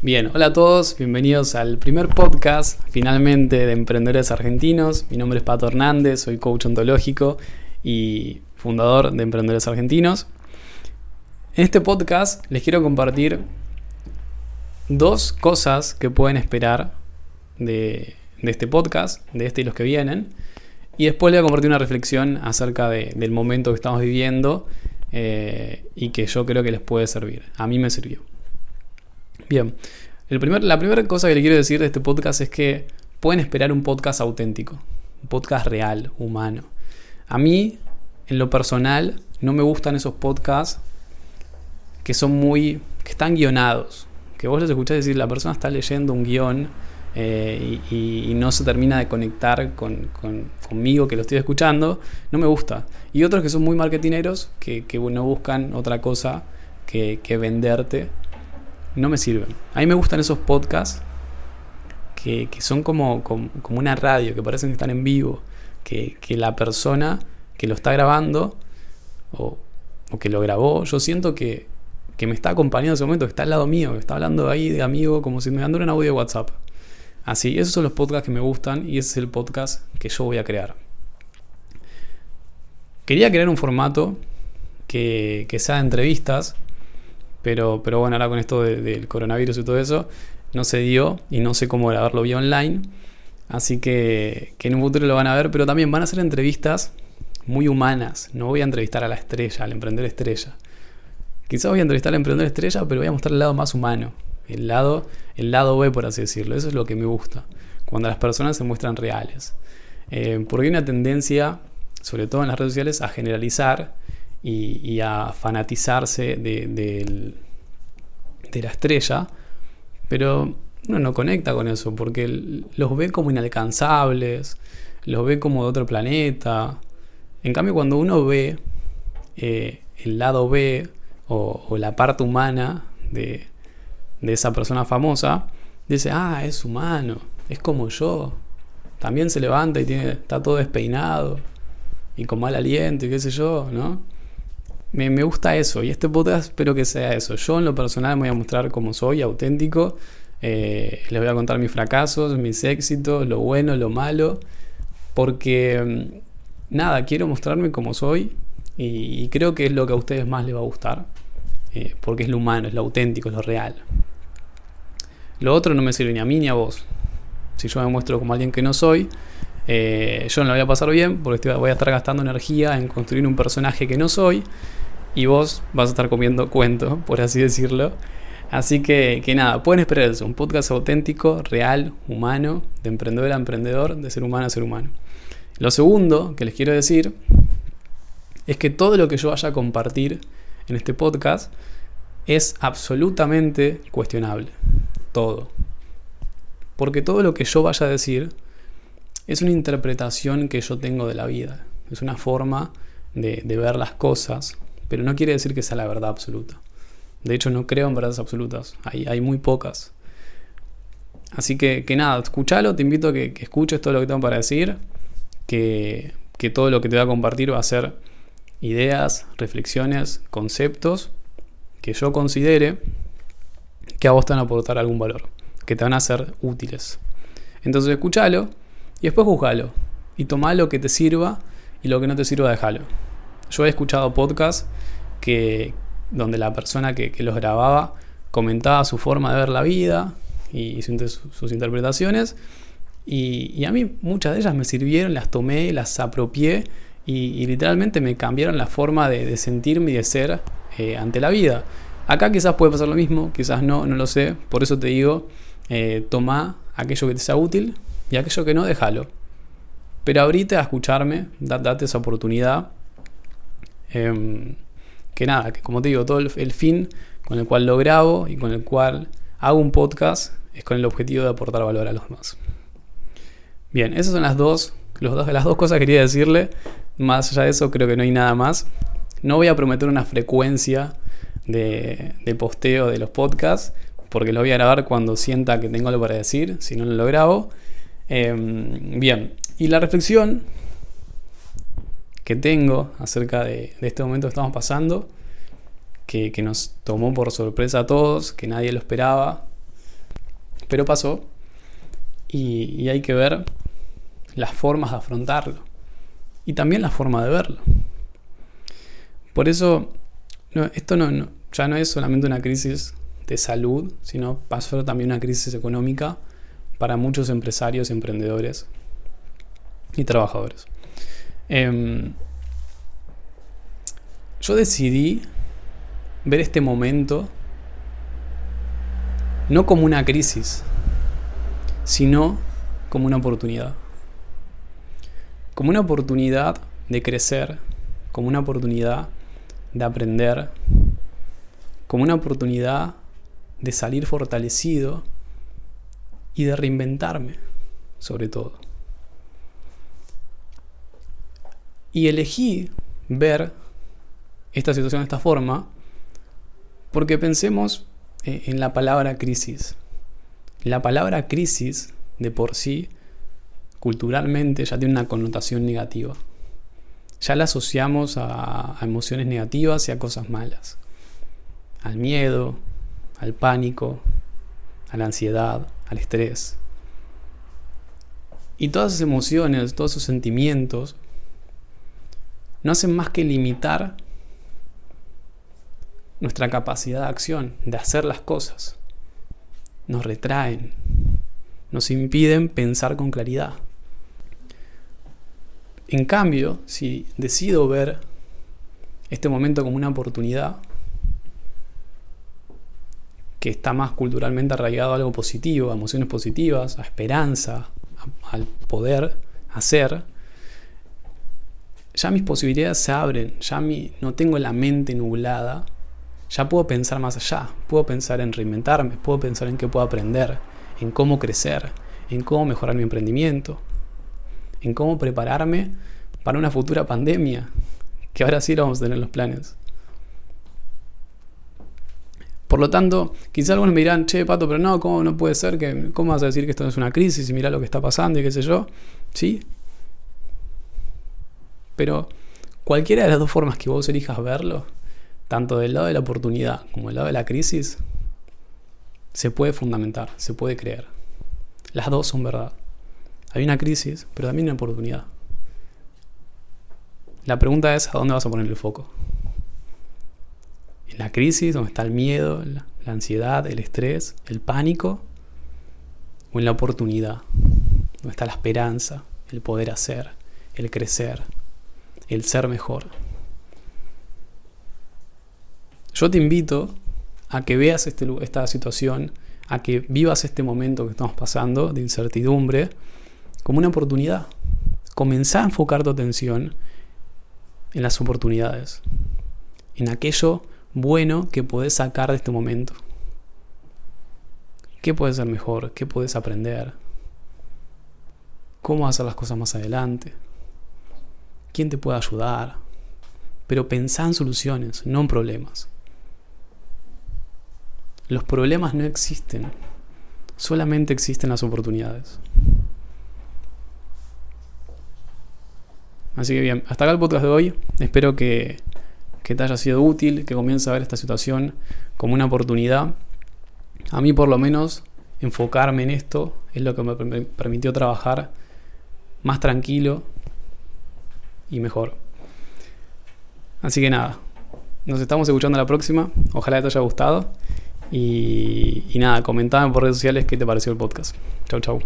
Bien, hola a todos, bienvenidos al primer podcast finalmente de Emprendedores Argentinos. Mi nombre es Pato Hernández, soy coach ontológico y fundador de Emprendedores Argentinos. En este podcast les quiero compartir dos cosas que pueden esperar de, este podcast, de este y los que vienen. Y después les voy a compartir una reflexión acerca del momento que estamos viviendo eh, y que yo creo que les puede servir. A mí me sirvió. Bien, la primera cosa que le quiero decir de este podcast es que pueden esperar un podcast auténtico, un podcast real, humano. A mí, en lo personal, no me gustan esos podcasts que son muy, que están guionados, que vos los escuchás decir, la persona está leyendo un guion eh, y, no se termina de conectar con, conmigo que lo estoy escuchando, no me gusta. Y otros que son muy marketineros, que, no buscan otra cosa que venderte no me sirven. A mí me gustan esos podcasts que, son como, como, una radio, que parecen que están en vivo, que, la persona que lo está grabando o, que lo grabó, yo siento que, me está acompañando en ese momento, que está al lado mío, que está hablando ahí de amigo, como si me mandara un audio de WhatsApp. Así, esos son los podcasts que me gustan y ese es el podcast que yo voy a crear. Quería crear un formato que, que sea de entrevistas, pero, pero bueno, ahora con esto del coronavirus y todo eso, no se dio y no sé cómo grabarlo vía online. Así que, en un futuro lo van a ver, pero también van a ser entrevistas muy humanas. No voy a entrevistar a la estrella, al emprendedor estrella. Quizás voy a entrevistar al emprendedor estrella, pero voy a mostrar el lado más humano. El lado, el lado B, por así decirlo. Eso es lo que me gusta. Cuando las personas se muestran reales. Eh, porque hay una tendencia, sobre todo en las redes sociales, a generalizar y, a fanatizarse de, la estrella, pero uno no conecta con eso porque los ve como inalcanzables, los ve como de otro planeta. En cambio, cuando uno ve eh, el lado B o, la parte humana de, esa persona famosa, dice, ah, es humano, es como yo. También se levanta y tiene, está todo despeinado y con mal aliento y qué sé yo, ¿no? Me, gusta eso y este podcast espero que sea eso. Yo en lo personal me voy a mostrar como soy, auténtico. Eh, les voy a contar mis fracasos, mis éxitos, lo bueno, lo malo. Porque mm, nada, quiero mostrarme como soy y, creo que es lo que a ustedes más les va a gustar. Eh, porque es lo humano, es lo auténtico, es lo real. Lo otro no me sirve ni a mí ni a vos. Si yo me muestro como alguien que no soy, eh, yo no lo voy a pasar bien porque voy a estar gastando energía en construir un personaje que no soy y vos vas a estar comiendo cuento, por así decirlo. Así que, que nada, pueden esperar eso, un podcast auténtico, real, humano, de emprendedor a emprendedor, de ser humano a ser humano. Lo segundo que les quiero decir es que todo lo que yo vaya a compartir en este podcast es absolutamente cuestionable. Todo. Porque todo lo que yo vaya a decir es una interpretación que yo tengo de la vida. Es una forma de, de ver las cosas pero no quiere decir que sea la verdad absoluta. De hecho, no creo en verdades absolutas, hay, hay muy pocas. Así que, que, nada, escúchalo, te invito a que, escuches todo lo que tengo para decir, que, que todo lo que te voy a compartir va a ser ideas, reflexiones, conceptos que yo considere que a vos te van a aportar algún valor, que te van a ser útiles. Entonces escúchalo y después juzgalo y toma lo que te sirva y lo que no te sirva déjalo. Yo he escuchado podcasts que, donde la persona que, los grababa comentaba su forma de ver la vida y sus, interpretaciones. Y, a mí muchas de ellas me sirvieron, las tomé, las apropié y, literalmente me cambiaron la forma de, sentirme y de ser eh, ante la vida. Acá quizás puede pasar lo mismo, quizás no, no lo sé. Por eso te digo, eh, toma aquello que te sea útil y aquello que no, déjalo. Pero ahorita a escucharme, date esa oportunidad Em, que nada, que como te digo, todo el, fin con el cual lo grabo y con el cual hago un podcast es con el objetivo de aportar valor a los demás. Bien, esas son las dos, las dos cosas que quería decirle. Más allá de eso, creo que no hay nada más. No voy a prometer una frecuencia de, posteo de los podcasts, porque lo voy a grabar cuando sienta que tengo algo para decir, si no, lo grabo. Em, bien, y la reflexión que tengo acerca de, este momento que estamos pasando, que, nos tomó por sorpresa a todos, que nadie lo esperaba, Pero pasó y, hay que ver las formas de afrontarlo y también la forma de verlo. Por eso, esto no, ya no es solamente una crisis de salud, sino pasó también una crisis económica para muchos empresarios, emprendedores y trabajadores. Em, yo decidí ver este momento no como una crisis, sino como una oportunidad. Como una oportunidad de crecer, como una oportunidad de aprender, como una oportunidad de salir fortalecido y de reinventarme, sobre todo. Y elegí ver esta situación de esta forma porque pensemos eh, en la palabra crisis. La palabra crisis de por sí, culturalmente, ya tiene una connotación negativa. Ya la asociamos a, a emociones negativas y a cosas malas. Al miedo, al pánico, a la ansiedad, al estrés. Y todas esas emociones, todos esos sentimientos, no hacen más que limitar nuestra capacidad de acción, de hacer las cosas. Nos retraen, nos impiden pensar con claridad. En cambio, si decido ver este momento como una oportunidad, que está más culturalmente arraigado a algo positivo, a emociones positivas, a esperanza, al poder hacer, ya mis posibilidades se abren, ya mi, no tengo la mente nublada, ya puedo pensar más allá, puedo pensar en reinventarme, puedo pensar en qué puedo aprender, en cómo crecer, en cómo mejorar mi emprendimiento, en cómo prepararme para una futura pandemia, que ahora sí lo vamos a tener los planes. Por lo tanto, quizá algunos me dirán, che, Pato, pero no, ¿cómo no puede ser que, cómo vas a decir que esto no es una crisis y mira lo que está pasando y qué sé yo? Sí. Pero cualquiera de las dos formas que vos elijas verlo, tanto del lado de la oportunidad como del lado de la crisis, se puede fundamentar, se puede creer. Las dos son verdad. Hay una crisis, pero también una oportunidad. La pregunta es, ¿a dónde vas a poner el foco? En la crisis, donde está el miedo, la, ansiedad, el estrés, el pánico, o en la oportunidad, donde está la esperanza, el poder hacer, el crecer, el ser mejor. Yo te invito a que veas este esta situación, a que vivas este momento que estamos pasando de incertidumbre como una oportunidad. Comenzá a enfocar tu atención en las oportunidades, en aquello bueno que puedes sacar de este momento? ¿Qué puede ser mejor? ¿Qué puedes aprender? ¿Cómo hacer las cosas más adelante? ¿Quién te puede ayudar? Pero pensá en soluciones, no en problemas. Los problemas no existen, solamente existen las oportunidades. Así que bien, hasta acá el podcast de hoy. Espero que que te haya sido útil, que comiences a ver esta situación como una oportunidad. A mí por lo menos enfocarme en esto es lo que me permitió trabajar más tranquilo y mejor. Así que nada, nos estamos escuchando la próxima. Ojalá te haya gustado. Y, y nada, comentame por redes sociales qué te pareció el podcast. Chau, chau.